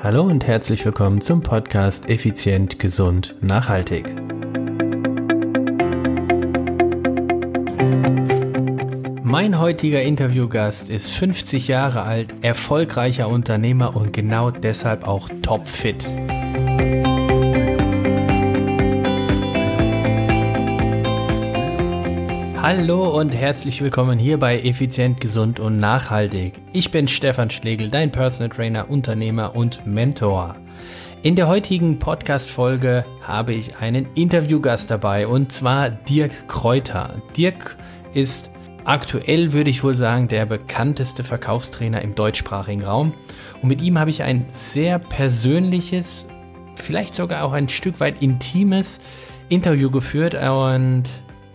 Hallo und herzlich willkommen zum Podcast Effizient, Gesund, Nachhaltig. Mein heutiger Interviewgast ist 50 Jahre alt, erfolgreicher Unternehmer und genau deshalb auch topfit. Hallo und herzlich willkommen hier bei Effizient, Gesund und Nachhaltig. Ich bin Stefan Schlegel, dein Personal Trainer, Unternehmer und Mentor. In der heutigen Podcast-Folge habe ich einen Interviewgast dabei und zwar Dirk Kräuter. Dirk ist aktuell, würde ich wohl sagen, der bekannteste Verkaufstrainer im deutschsprachigen Raum. Und mit ihm habe ich ein sehr persönliches, vielleicht sogar auch ein Stück weit intimes Interview geführt und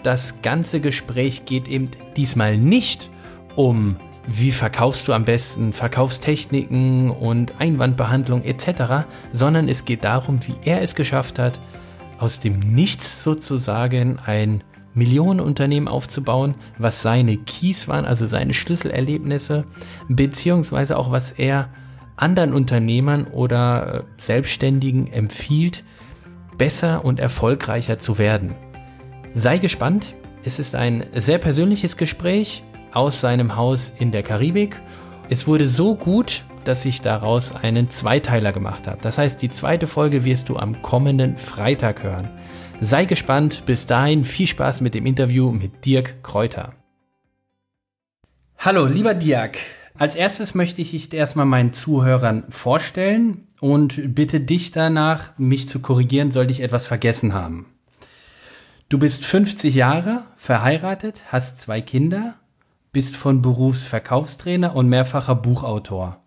das ganze Gespräch geht eben diesmal nicht um, wie verkaufst du am besten Verkaufstechniken und Einwandbehandlung etc., sondern es geht darum, wie er es geschafft hat, aus dem Nichts sozusagen ein Millionenunternehmen aufzubauen, was seine Keys waren, also seine Schlüsselerlebnisse, beziehungsweise auch was er anderen Unternehmern oder äh, Selbstständigen empfiehlt, besser und erfolgreicher zu werden. Sei gespannt, es ist ein sehr persönliches Gespräch aus seinem Haus in der Karibik. Es wurde so gut, dass ich daraus einen Zweiteiler gemacht habe. Das heißt, die zweite Folge wirst du am kommenden Freitag hören. Sei gespannt, bis dahin viel Spaß mit dem Interview mit Dirk Kräuter. Hallo, lieber Dirk. Als erstes möchte ich dich erstmal meinen Zuhörern vorstellen und bitte dich danach, mich zu korrigieren, sollte ich etwas vergessen haben. Du bist 50 Jahre, verheiratet, hast zwei Kinder, bist von Berufs Verkaufstrainer und mehrfacher Buchautor.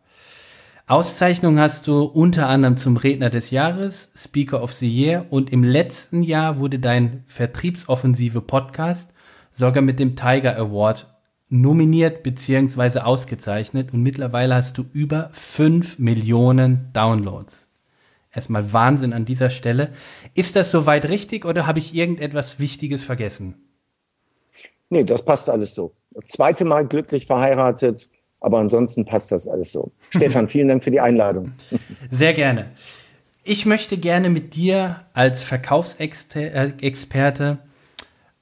Auszeichnung hast du unter anderem zum Redner des Jahres, Speaker of the Year und im letzten Jahr wurde dein Vertriebsoffensive Podcast sogar mit dem Tiger Award nominiert bzw. ausgezeichnet und mittlerweile hast du über 5 Millionen Downloads. Erstmal Wahnsinn an dieser Stelle. Ist das soweit richtig oder habe ich irgendetwas Wichtiges vergessen? Nee, das passt alles so. Zweite Mal glücklich verheiratet, aber ansonsten passt das alles so. Stefan, vielen Dank für die Einladung. Sehr gerne. Ich möchte gerne mit dir als Verkaufsexperte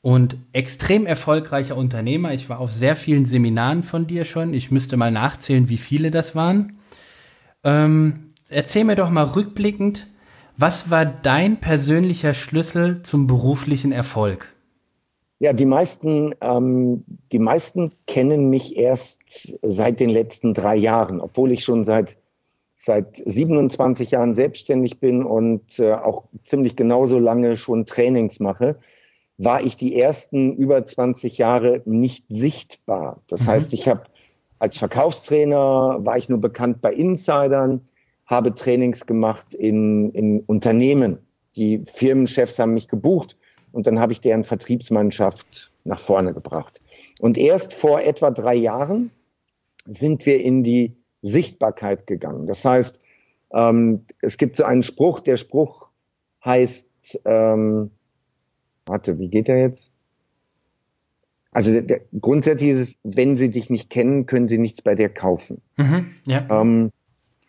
und extrem erfolgreicher Unternehmer, ich war auf sehr vielen Seminaren von dir schon, ich müsste mal nachzählen, wie viele das waren, ähm, erzähl mir doch mal rückblickend, was war dein persönlicher Schlüssel zum beruflichen Erfolg? Ja, die meisten, ähm, die meisten kennen mich erst seit den letzten drei Jahren, obwohl ich schon seit seit 27 Jahren selbstständig bin und äh, auch ziemlich genauso lange schon Trainings mache, war ich die ersten über 20 Jahre nicht sichtbar. Das mhm. heißt, ich habe als Verkaufstrainer war ich nur bekannt bei Insidern habe Trainings gemacht in, in Unternehmen. Die Firmenchefs haben mich gebucht und dann habe ich deren Vertriebsmannschaft nach vorne gebracht. Und erst vor etwa drei Jahren sind wir in die Sichtbarkeit gegangen. Das heißt, ähm, es gibt so einen Spruch, der Spruch heißt, ähm, warte, wie geht der jetzt? Also der, der, grundsätzlich ist es, wenn sie dich nicht kennen, können sie nichts bei dir kaufen. Mhm, ja. ähm,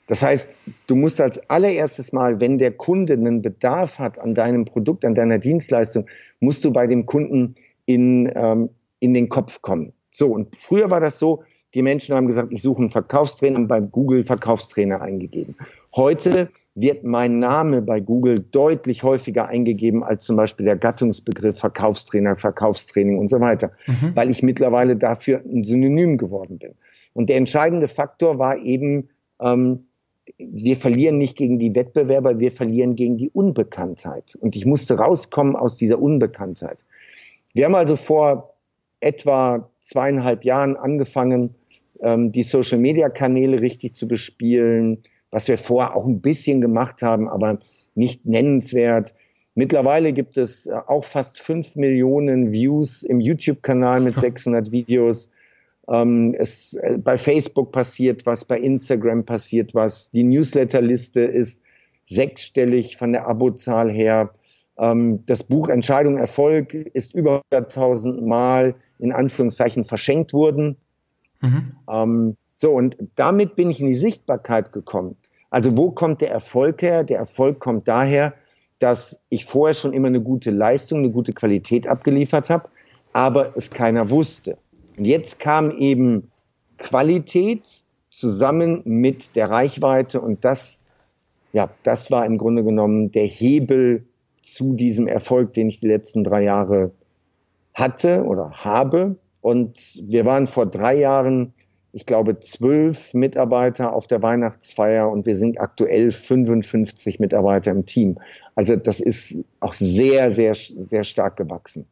das heißt, du musst als allererstes Mal, wenn der Kunde einen Bedarf hat an deinem Produkt, an deiner Dienstleistung, musst du bei dem Kunden in, ähm, in den Kopf kommen. So, und früher war das so, die Menschen haben gesagt, ich suche einen Verkaufstrainer, haben bei Google Verkaufstrainer eingegeben. Heute wird mein Name bei Google deutlich häufiger eingegeben als zum Beispiel der Gattungsbegriff Verkaufstrainer, Verkaufstraining und so weiter, mhm. weil ich mittlerweile dafür ein Synonym geworden bin. Und der entscheidende Faktor war eben, ähm, wir verlieren nicht gegen die Wettbewerber, wir verlieren gegen die Unbekanntheit. Und ich musste rauskommen aus dieser Unbekanntheit. Wir haben also vor etwa zweieinhalb Jahren angefangen, ähm, die Social-Media-Kanäle richtig zu bespielen, was wir vorher auch ein bisschen gemacht haben, aber nicht nennenswert. Mittlerweile gibt es äh, auch fast fünf Millionen Views im YouTube-Kanal mit 600 Videos. Ähm, es, äh, bei Facebook passiert was, bei Instagram passiert was. Die Newsletterliste ist sechsstellig von der Abozahl her. Ähm, das Buch Entscheidung Erfolg ist über 100.000 Mal in Anführungszeichen verschenkt worden. Mhm. Ähm, so, und damit bin ich in die Sichtbarkeit gekommen. Also wo kommt der Erfolg her? Der Erfolg kommt daher, dass ich vorher schon immer eine gute Leistung, eine gute Qualität abgeliefert habe, aber es keiner wusste. Und jetzt kam eben Qualität zusammen mit der Reichweite und das, ja, das war im Grunde genommen der Hebel zu diesem Erfolg, den ich die letzten drei Jahre hatte oder habe. Und wir waren vor drei Jahren ich glaube, zwölf Mitarbeiter auf der Weihnachtsfeier und wir sind aktuell 55 Mitarbeiter im Team. Also das ist auch sehr, sehr, sehr stark gewachsen.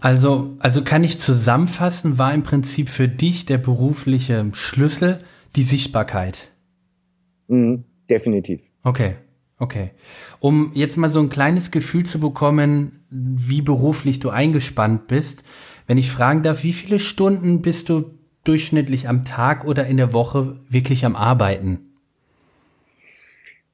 Also, also kann ich zusammenfassen, war im Prinzip für dich der berufliche Schlüssel die Sichtbarkeit? Mhm, definitiv. Okay, okay. Um jetzt mal so ein kleines Gefühl zu bekommen, wie beruflich du eingespannt bist, wenn ich fragen darf, wie viele Stunden bist du durchschnittlich am Tag oder in der Woche wirklich am Arbeiten?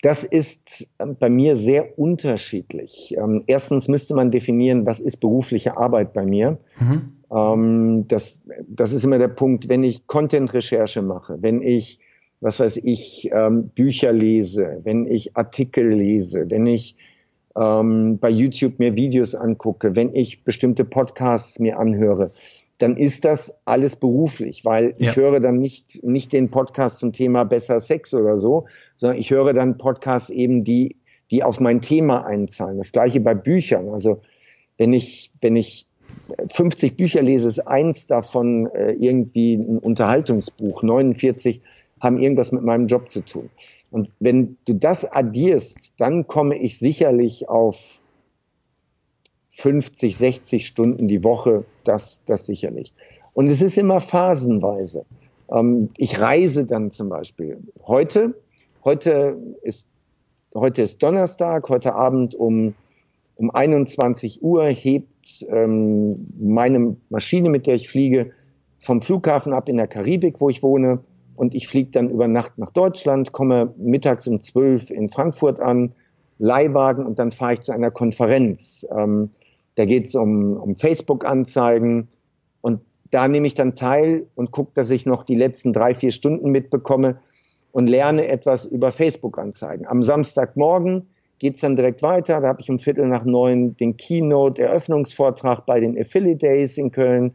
Das ist ähm, bei mir sehr unterschiedlich. Ähm, erstens müsste man definieren, was ist berufliche Arbeit bei mir. Mhm. Ähm, das, das ist immer der Punkt, wenn ich Content-Recherche mache, wenn ich, was weiß ich, Bücher lese, wenn ich Artikel lese, wenn ich bei YouTube mir Videos angucke, wenn ich bestimmte Podcasts mir anhöre, dann ist das alles beruflich, weil ich höre dann nicht, nicht den Podcast zum Thema besser Sex oder so, sondern ich höre dann Podcasts eben, die, die auf mein Thema einzahlen. Das gleiche bei Büchern. Also wenn ich, wenn ich 50 Bücher lese, ist eins davon äh, irgendwie ein Unterhaltungsbuch. 49 haben irgendwas mit meinem Job zu tun. Und wenn du das addierst, dann komme ich sicherlich auf 50, 60 Stunden die Woche, das, das sicherlich. Und es ist immer phasenweise. Ähm, ich reise dann zum Beispiel. Heute, heute ist, heute ist Donnerstag, heute Abend um, um 21 Uhr hebt ähm, meine Maschine, mit der ich fliege, vom Flughafen ab in der Karibik, wo ich wohne. Und ich fliege dann über Nacht nach Deutschland, komme mittags um 12 in Frankfurt an, Leihwagen und dann fahre ich zu einer Konferenz. Ähm, da geht es um, um Facebook-Anzeigen. Und da nehme ich dann teil und gucke, dass ich noch die letzten drei, vier Stunden mitbekomme und lerne etwas über Facebook-Anzeigen. Am Samstagmorgen geht es dann direkt weiter. Da habe ich um Viertel nach neun den Keynote-Eröffnungsvortrag bei den Affiliate Days in Köln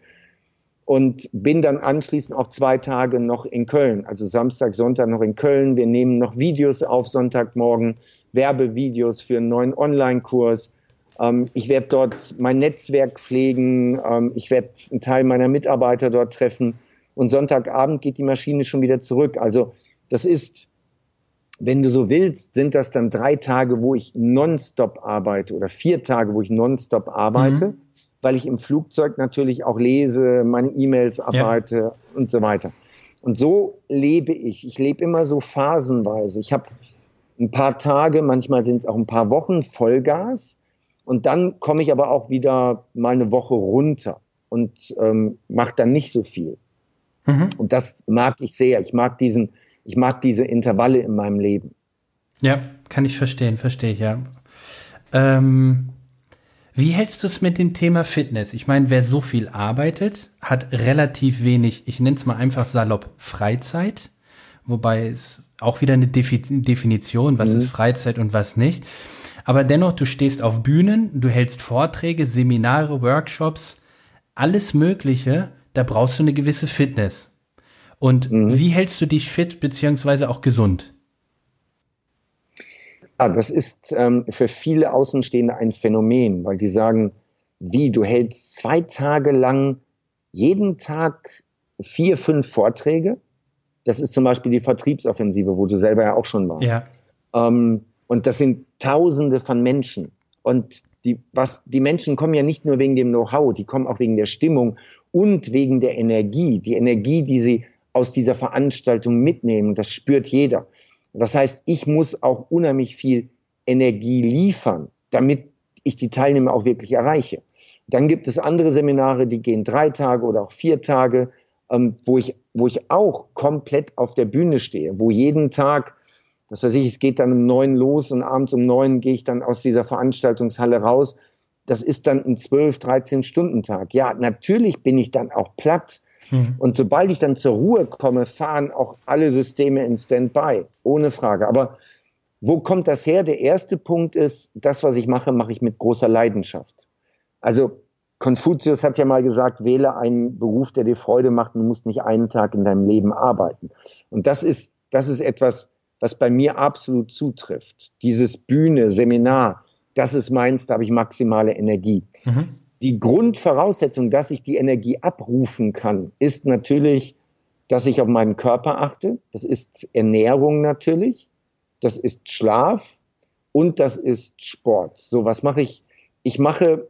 und bin dann anschließend auch zwei Tage noch in Köln. Also Samstag, Sonntag noch in Köln. Wir nehmen noch Videos auf Sonntagmorgen, Werbevideos für einen neuen Online-Kurs. Ähm, ich werde dort mein Netzwerk pflegen. Ähm, ich werde einen Teil meiner Mitarbeiter dort treffen. Und Sonntagabend geht die Maschine schon wieder zurück. Also das ist, wenn du so willst, sind das dann drei Tage, wo ich nonstop arbeite oder vier Tage, wo ich nonstop arbeite, mhm. weil ich im Flugzeug natürlich auch lese, meine E-Mails arbeite ja. und so weiter. Und so lebe ich. Ich lebe immer so phasenweise. Ich habe ein paar Tage, manchmal sind es auch ein paar Wochen Vollgas. Und dann komme ich aber auch wieder mal eine Woche runter und ähm, mache dann nicht so viel. Mhm. Und das mag ich sehr. Ich mag diesen, ich mag diese Intervalle in meinem Leben. Ja, kann ich verstehen, verstehe ich, ja. Ähm, wie hältst du es mit dem Thema Fitness? Ich meine, wer so viel arbeitet, hat relativ wenig, ich nenne es mal einfach salopp, Freizeit, wobei es auch wieder eine Definition, was mhm. ist Freizeit und was nicht. Aber dennoch, du stehst auf Bühnen, du hältst Vorträge, Seminare, Workshops, alles Mögliche, da brauchst du eine gewisse Fitness. Und mhm. wie hältst du dich fit beziehungsweise auch gesund? Ja, das ist ähm, für viele Außenstehende ein Phänomen, weil die sagen, wie, du hältst zwei Tage lang jeden Tag vier, fünf Vorträge. Das ist zum Beispiel die Vertriebsoffensive, wo du selber ja auch schon warst. Ja. Ähm, und das sind Tausende von Menschen. Und die, was, die Menschen kommen ja nicht nur wegen dem Know-how, die kommen auch wegen der Stimmung und wegen der Energie. Die Energie, die sie aus dieser Veranstaltung mitnehmen, das spürt jeder. Das heißt, ich muss auch unheimlich viel Energie liefern, damit ich die Teilnehmer auch wirklich erreiche. Dann gibt es andere Seminare, die gehen drei Tage oder auch vier Tage, ähm, wo, ich, wo ich auch komplett auf der Bühne stehe, wo jeden Tag was weiß ich, es geht dann um neun los und abends um neun gehe ich dann aus dieser Veranstaltungshalle raus. Das ist dann ein 12, 13 Stunden Tag. Ja, natürlich bin ich dann auch platt. Mhm. Und sobald ich dann zur Ruhe komme, fahren auch alle Systeme in Standby, ohne Frage. Aber wo kommt das her? Der erste Punkt ist, das, was ich mache, mache ich mit großer Leidenschaft. Also Konfuzius hat ja mal gesagt, wähle einen Beruf, der dir Freude macht und du musst nicht einen Tag in deinem Leben arbeiten. Und das ist, das ist etwas, was bei mir absolut zutrifft. Dieses Bühne, Seminar, das ist meins, da habe ich maximale Energie. Mhm. Die Grundvoraussetzung, dass ich die Energie abrufen kann, ist natürlich, dass ich auf meinen Körper achte. Das ist Ernährung natürlich. Das ist Schlaf und das ist Sport. So, was mache ich? Ich mache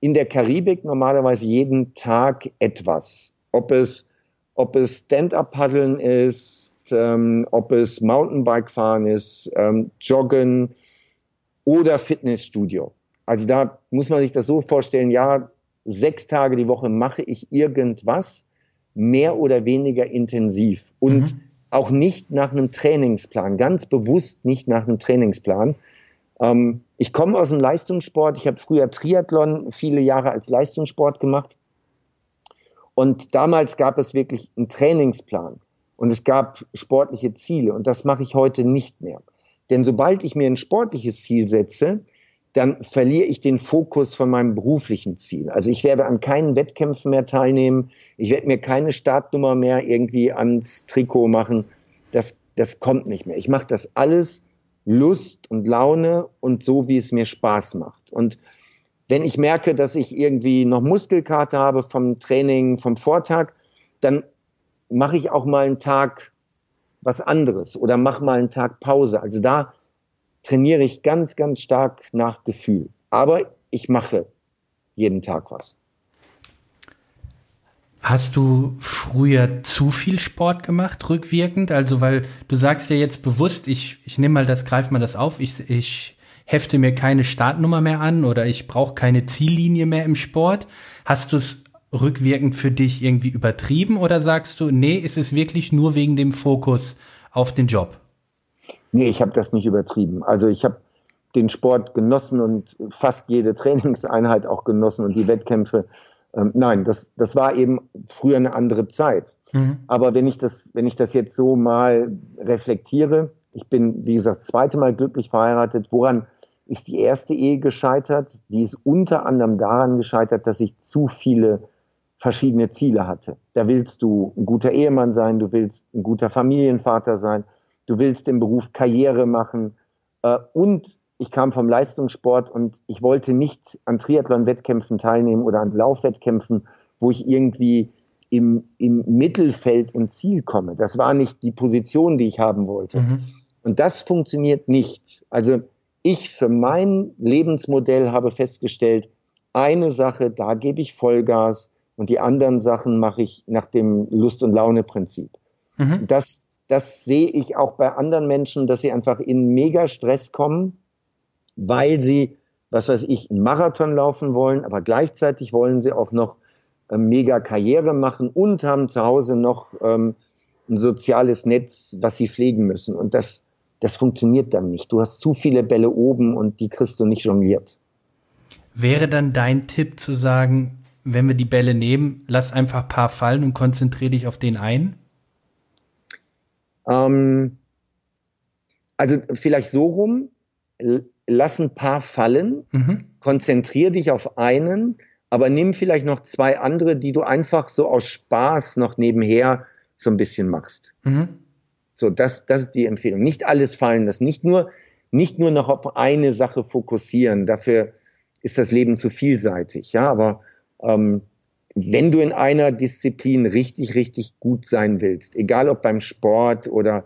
in der Karibik normalerweise jeden Tag etwas. Ob es, ob es Stand-up-Paddeln ist, ähm, ob es Mountainbike-Fahren ist, ähm, Joggen oder Fitnessstudio. Also da muss man sich das so vorstellen, ja, sechs Tage die Woche mache ich irgendwas, mehr oder weniger intensiv und mhm. auch nicht nach einem Trainingsplan, ganz bewusst nicht nach einem Trainingsplan, ähm, ich komme aus dem Leistungssport. Ich habe früher Triathlon viele Jahre als Leistungssport gemacht. Und damals gab es wirklich einen Trainingsplan und es gab sportliche Ziele. Und das mache ich heute nicht mehr. Denn sobald ich mir ein sportliches Ziel setze, dann verliere ich den Fokus von meinem beruflichen Ziel. Also ich werde an keinen Wettkämpfen mehr teilnehmen. Ich werde mir keine Startnummer mehr irgendwie ans Trikot machen. Das, das kommt nicht mehr. Ich mache das alles Lust und Laune und so, wie es mir Spaß macht. Und wenn ich merke, dass ich irgendwie noch Muskelkarte habe vom Training, vom Vortag, dann mache ich auch mal einen Tag was anderes oder mache mal einen Tag Pause. Also da trainiere ich ganz, ganz stark nach Gefühl. Aber ich mache jeden Tag was. Hast du früher zu viel Sport gemacht, rückwirkend? Also, weil du sagst ja jetzt bewusst, ich, ich nehme mal das, greif mal das auf, ich, ich hefte mir keine Startnummer mehr an oder ich brauche keine Ziellinie mehr im Sport. Hast du es rückwirkend für dich irgendwie übertrieben oder sagst du, nee, ist es wirklich nur wegen dem Fokus auf den Job? Nee, ich habe das nicht übertrieben. Also ich habe den Sport genossen und fast jede Trainingseinheit auch genossen und die Wettkämpfe ähm, nein, das, das war eben früher eine andere Zeit. Mhm. Aber wenn ich das, wenn ich das jetzt so mal reflektiere, ich bin, wie gesagt, das zweite Mal glücklich verheiratet. Woran ist die erste Ehe gescheitert? Die ist unter anderem daran gescheitert, dass ich zu viele verschiedene Ziele hatte. Da willst du ein guter Ehemann sein, du willst ein guter Familienvater sein, du willst im Beruf Karriere machen äh, und ich kam vom Leistungssport und ich wollte nicht an Triathlon-Wettkämpfen teilnehmen oder an Laufwettkämpfen, wo ich irgendwie im, im Mittelfeld im Ziel komme. Das war nicht die Position, die ich haben wollte. Mhm. Und das funktioniert nicht. Also ich für mein Lebensmodell habe festgestellt, eine Sache, da gebe ich Vollgas und die anderen Sachen mache ich nach dem Lust- und Laune-Prinzip. Mhm. Das, das sehe ich auch bei anderen Menschen, dass sie einfach in mega Stress kommen weil sie, was weiß ich, einen Marathon laufen wollen, aber gleichzeitig wollen sie auch noch äh, mega Karriere machen und haben zu Hause noch ähm, ein soziales Netz, was sie pflegen müssen. Und das, das funktioniert dann nicht. Du hast zu viele Bälle oben und die kriegst du nicht jongliert. Wäre dann dein Tipp zu sagen, wenn wir die Bälle nehmen, lass einfach ein paar fallen und konzentriere dich auf den einen? Ähm, also vielleicht so rum, lass ein paar fallen, mhm. konzentrier dich auf einen, aber nimm vielleicht noch zwei andere, die du einfach so aus Spaß noch nebenher so ein bisschen machst. Mhm. So, das, das ist die Empfehlung. Nicht alles fallen lassen, nicht nur, nicht nur noch auf eine Sache fokussieren. Dafür ist das Leben zu vielseitig. Ja, aber ähm, wenn du in einer Disziplin richtig, richtig gut sein willst, egal ob beim Sport oder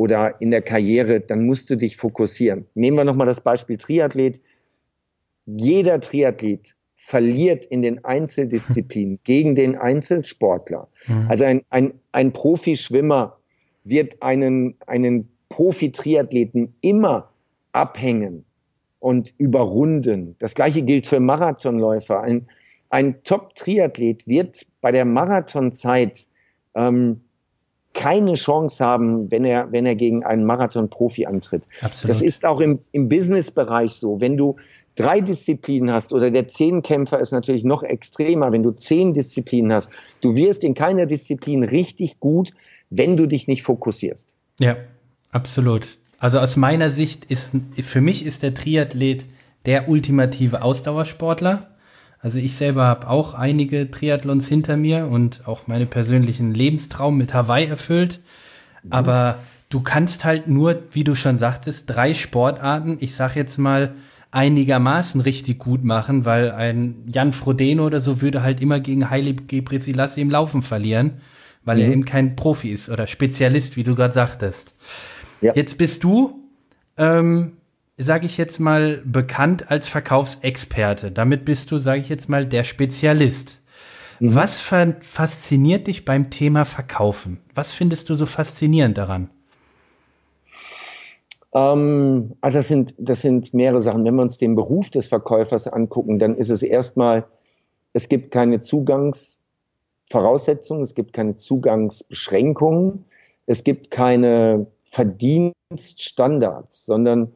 oder in der Karriere, dann musst du dich fokussieren. Nehmen wir nochmal das Beispiel Triathlet. Jeder Triathlet verliert in den Einzeldisziplinen gegen den Einzelsportler. Mhm. Also ein, ein, ein Profischwimmer wird einen, einen Profi-Triathleten immer abhängen und überrunden. Das gleiche gilt für Marathonläufer. Ein, ein Top-Triathlet wird bei der Marathonzeit ähm, keine Chance haben, wenn er, wenn er gegen einen Marathon-Profi antritt. Absolut. Das ist auch im, im Business-Bereich so. Wenn du drei Disziplinen hast oder der Zehnkämpfer ist natürlich noch extremer, wenn du zehn Disziplinen hast, du wirst in keiner Disziplin richtig gut, wenn du dich nicht fokussierst. Ja, absolut. Also aus meiner Sicht ist, für mich ist der Triathlet der ultimative Ausdauersportler. Also ich selber habe auch einige Triathlons hinter mir und auch meine persönlichen Lebenstraum mit Hawaii erfüllt. Mhm. Aber du kannst halt nur, wie du schon sagtest, drei Sportarten, ich sag jetzt mal, einigermaßen richtig gut machen, weil ein Jan Frodeno oder so würde halt immer gegen Haile Gebrselassie im Laufen verlieren, weil mhm. er eben kein Profi ist oder Spezialist, wie du gerade sagtest. Ja. Jetzt bist du ähm, sage ich jetzt mal, bekannt als Verkaufsexperte. Damit bist du, sage ich jetzt mal, der Spezialist. Mhm. Was fasziniert dich beim Thema Verkaufen? Was findest du so faszinierend daran? Ähm, also das sind, das sind mehrere Sachen. Wenn wir uns den Beruf des Verkäufers angucken, dann ist es erstmal, es gibt keine Zugangsvoraussetzungen, es gibt keine Zugangsbeschränkungen, es gibt keine Verdienststandards, sondern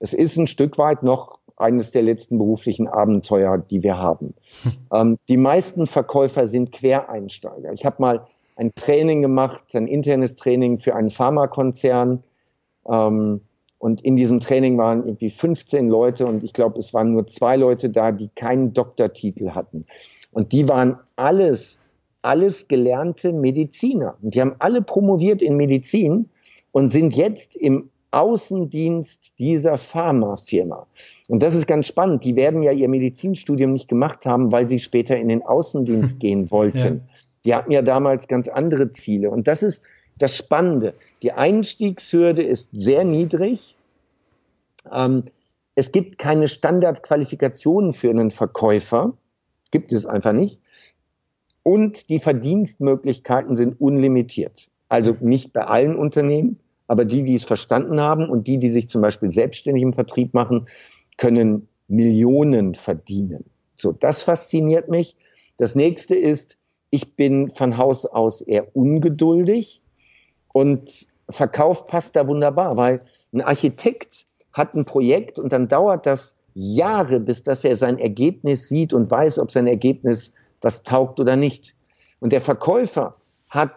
es ist ein Stück weit noch eines der letzten beruflichen Abenteuer, die wir haben. Hm. Ähm, die meisten Verkäufer sind Quereinsteiger. Ich habe mal ein Training gemacht, ein internes Training für einen Pharmakonzern. Ähm, und in diesem Training waren irgendwie 15 Leute und ich glaube, es waren nur zwei Leute da, die keinen Doktortitel hatten. Und die waren alles, alles gelernte Mediziner. Und die haben alle promoviert in Medizin und sind jetzt im Außendienst dieser Pharmafirma. Und das ist ganz spannend. Die werden ja ihr Medizinstudium nicht gemacht haben, weil sie später in den Außendienst gehen wollten. Ja. Die hatten ja damals ganz andere Ziele. Und das ist das Spannende. Die Einstiegshürde ist sehr niedrig. Ähm, es gibt keine Standardqualifikationen für einen Verkäufer. Gibt es einfach nicht. Und die Verdienstmöglichkeiten sind unlimitiert. Also nicht bei allen Unternehmen, aber die, die es verstanden haben und die, die sich zum Beispiel selbstständig im Vertrieb machen, können Millionen verdienen. So, das fasziniert mich. Das nächste ist, ich bin von Haus aus eher ungeduldig und Verkauf passt da wunderbar, weil ein Architekt hat ein Projekt und dann dauert das Jahre, bis dass er sein Ergebnis sieht und weiß, ob sein Ergebnis was taugt oder nicht. Und der Verkäufer hat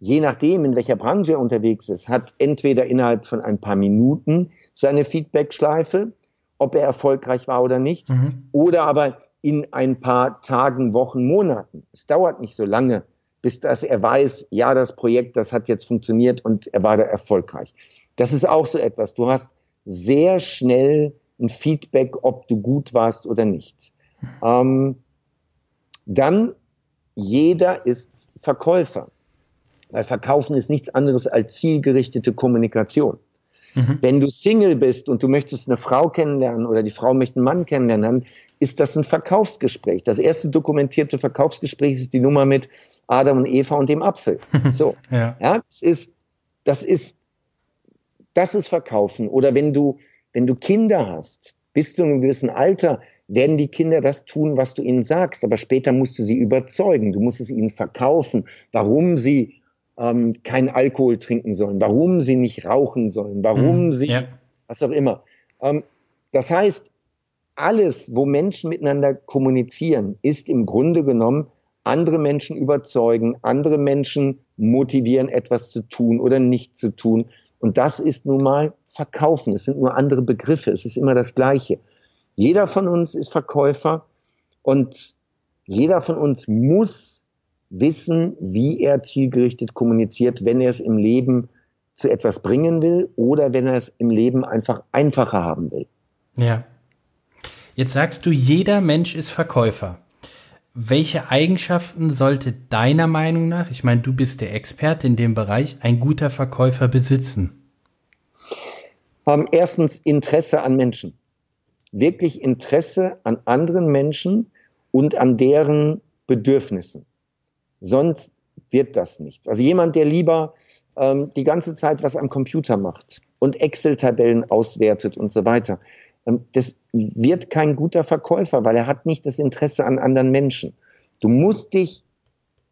je nachdem, in welcher Branche er unterwegs ist, hat entweder innerhalb von ein paar Minuten seine Feedback-Schleife, ob er erfolgreich war oder nicht, mhm. oder aber in ein paar Tagen, Wochen, Monaten. Es dauert nicht so lange, bis dass er weiß, ja, das Projekt, das hat jetzt funktioniert und er war da erfolgreich. Das ist auch so etwas. Du hast sehr schnell ein Feedback, ob du gut warst oder nicht. Ähm, dann, jeder ist Verkäufer. Weil Verkaufen ist nichts anderes als zielgerichtete Kommunikation. Mhm. Wenn du Single bist und du möchtest eine Frau kennenlernen oder die Frau möchte einen Mann kennenlernen, ist das ein Verkaufsgespräch. Das erste dokumentierte Verkaufsgespräch ist die Nummer mit Adam und Eva und dem Apfel. So, ja. ja, das ist, das ist, das ist Verkaufen. Oder wenn du, wenn du Kinder hast, bis zu einem gewissen Alter, werden die Kinder das tun, was du ihnen sagst. Aber später musst du sie überzeugen. Du musst es ihnen verkaufen, warum sie ähm, keinen Alkohol trinken sollen, warum sie nicht rauchen sollen, warum mhm, sie, ja. was auch immer. Ähm, das heißt, alles, wo Menschen miteinander kommunizieren, ist im Grunde genommen andere Menschen überzeugen, andere Menschen motivieren, etwas zu tun oder nicht zu tun. Und das ist nun mal Verkaufen. Es sind nur andere Begriffe. Es ist immer das Gleiche. Jeder von uns ist Verkäufer und jeder von uns muss wissen, wie er zielgerichtet kommuniziert, wenn er es im Leben zu etwas bringen will oder wenn er es im Leben einfach einfacher haben will. Ja. Jetzt sagst du, jeder Mensch ist Verkäufer. Welche Eigenschaften sollte deiner Meinung nach, ich meine, du bist der Experte in dem Bereich, ein guter Verkäufer besitzen? Um, erstens Interesse an Menschen. Wirklich Interesse an anderen Menschen und an deren Bedürfnissen. Sonst wird das nichts. Also jemand, der lieber ähm, die ganze Zeit was am Computer macht und Excel-Tabellen auswertet und so weiter, ähm, das wird kein guter Verkäufer, weil er hat nicht das Interesse an anderen Menschen. Du musst dich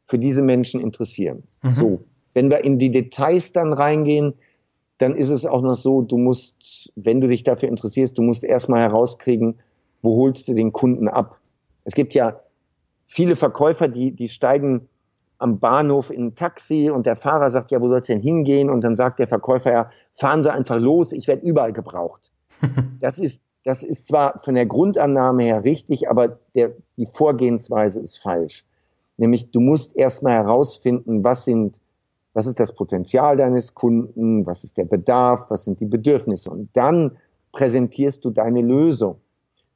für diese Menschen interessieren. Mhm. So. wenn wir in die Details dann reingehen, dann ist es auch noch so, du musst, wenn du dich dafür interessierst, du musst erstmal herauskriegen, wo holst du den Kunden ab. Es gibt ja viele Verkäufer, die, die steigen am Bahnhof in ein Taxi und der Fahrer sagt, ja, wo soll's denn hingehen? Und dann sagt der Verkäufer, ja, fahren Sie einfach los, ich werde überall gebraucht. das ist, das ist zwar von der Grundannahme her richtig, aber der, die Vorgehensweise ist falsch. Nämlich, du musst erstmal herausfinden, was sind was ist das Potenzial deines Kunden, was ist der Bedarf, was sind die Bedürfnisse. Und dann präsentierst du deine Lösung.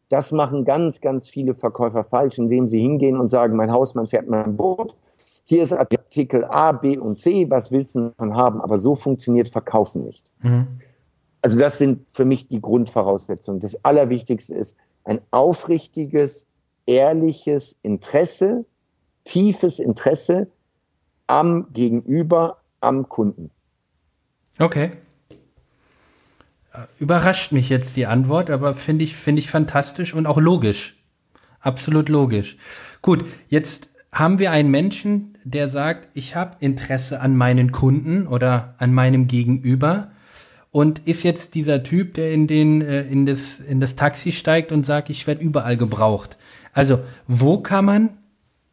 Das machen ganz, ganz viele Verkäufer falsch, indem sie hingehen und sagen, mein Haus, mein Pferd, mein Boot. Hier ist Artikel A, B und C, was willst du davon haben? Aber so funktioniert Verkaufen nicht. Mhm. Also das sind für mich die Grundvoraussetzungen. Das Allerwichtigste ist ein aufrichtiges, ehrliches Interesse, tiefes Interesse am Gegenüber, am Kunden. Okay. Überrascht mich jetzt die Antwort, aber finde ich, finde ich fantastisch und auch logisch. Absolut logisch. Gut, jetzt haben wir einen Menschen, der sagt, ich habe Interesse an meinen Kunden oder an meinem Gegenüber und ist jetzt dieser Typ, der in den äh, in das in das Taxi steigt und sagt, ich werde überall gebraucht. Also, wo kann man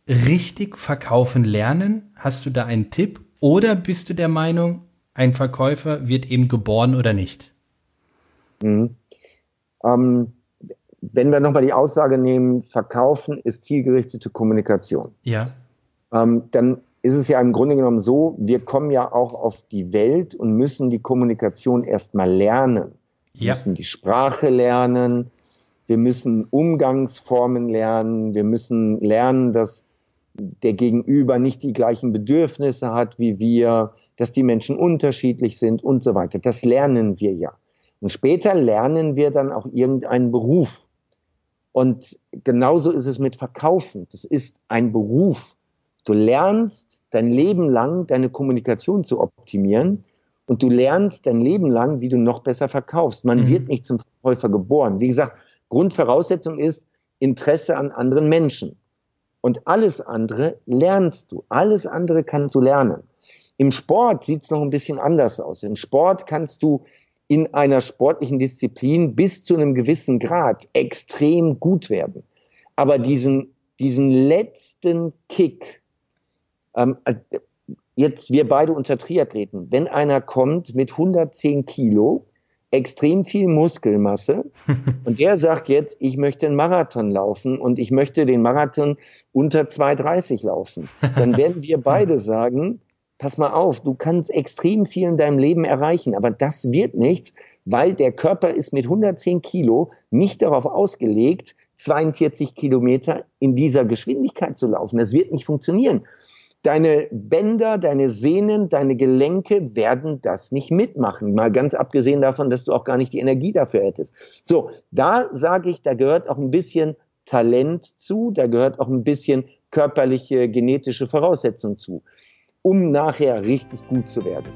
richtig verkaufen lernen? Hast du da einen Tipp? Oder bist du der Meinung, ein Verkäufer wird eben geboren oder nicht? Mhm. Ähm, wenn wir nochmal die Aussage nehmen, Verkaufen ist zielgerichtete Kommunikation. Ja. Ähm, dann ist es ja im Grunde genommen so, wir kommen ja auch auf die Welt und müssen die Kommunikation erstmal lernen. Wir ja. müssen die Sprache lernen, wir müssen Umgangsformen lernen, wir müssen lernen, dass der Gegenüber nicht die gleichen Bedürfnisse hat wie wir, dass die Menschen unterschiedlich sind und so weiter. Das lernen wir ja. Und später lernen wir dann auch irgendeinen Beruf. Und genauso ist es mit Verkaufen. Das ist ein Beruf. Du lernst dein Leben lang deine Kommunikation zu optimieren und du lernst dein Leben lang, wie du noch besser verkaufst. Man mhm. wird nicht zum Verkäufer geboren. Wie gesagt, Grundvoraussetzung ist Interesse an anderen Menschen. Und alles andere lernst du. Alles andere kannst du lernen. Im Sport sieht es noch ein bisschen anders aus. Im Sport kannst du in einer sportlichen Disziplin bis zu einem gewissen Grad extrem gut werden. Aber diesen, diesen letzten Kick, ähm, äh, jetzt wir beide unter Triathleten, wenn einer kommt mit 110 Kilo extrem viel Muskelmasse und der sagt jetzt, ich möchte einen Marathon laufen und ich möchte den Marathon unter 2,30 laufen, dann werden wir beide sagen, pass mal auf, du kannst extrem viel in deinem Leben erreichen, aber das wird nichts, weil der Körper ist mit 110 Kilo nicht darauf ausgelegt, 42 Kilometer in dieser Geschwindigkeit zu laufen. Das wird nicht funktionieren. Deine Bänder, deine Sehnen, deine Gelenke werden das nicht mitmachen. Mal ganz abgesehen davon, dass du auch gar nicht die Energie dafür hättest. So, da sage ich, da gehört auch ein bisschen Talent zu, da gehört auch ein bisschen körperliche, genetische Voraussetzung zu, um nachher richtig gut zu werden.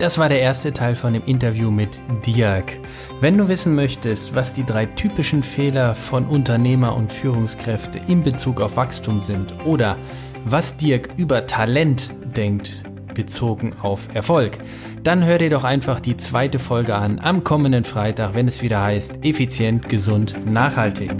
Das war der erste Teil von dem Interview mit Diak. Wenn du wissen möchtest, was die drei typischen Fehler von Unternehmer und Führungskräfte in Bezug auf Wachstum sind oder was Dirk über Talent denkt, bezogen auf Erfolg, dann hör dir doch einfach die zweite Folge an am kommenden Freitag, wenn es wieder heißt Effizient, gesund, nachhaltig.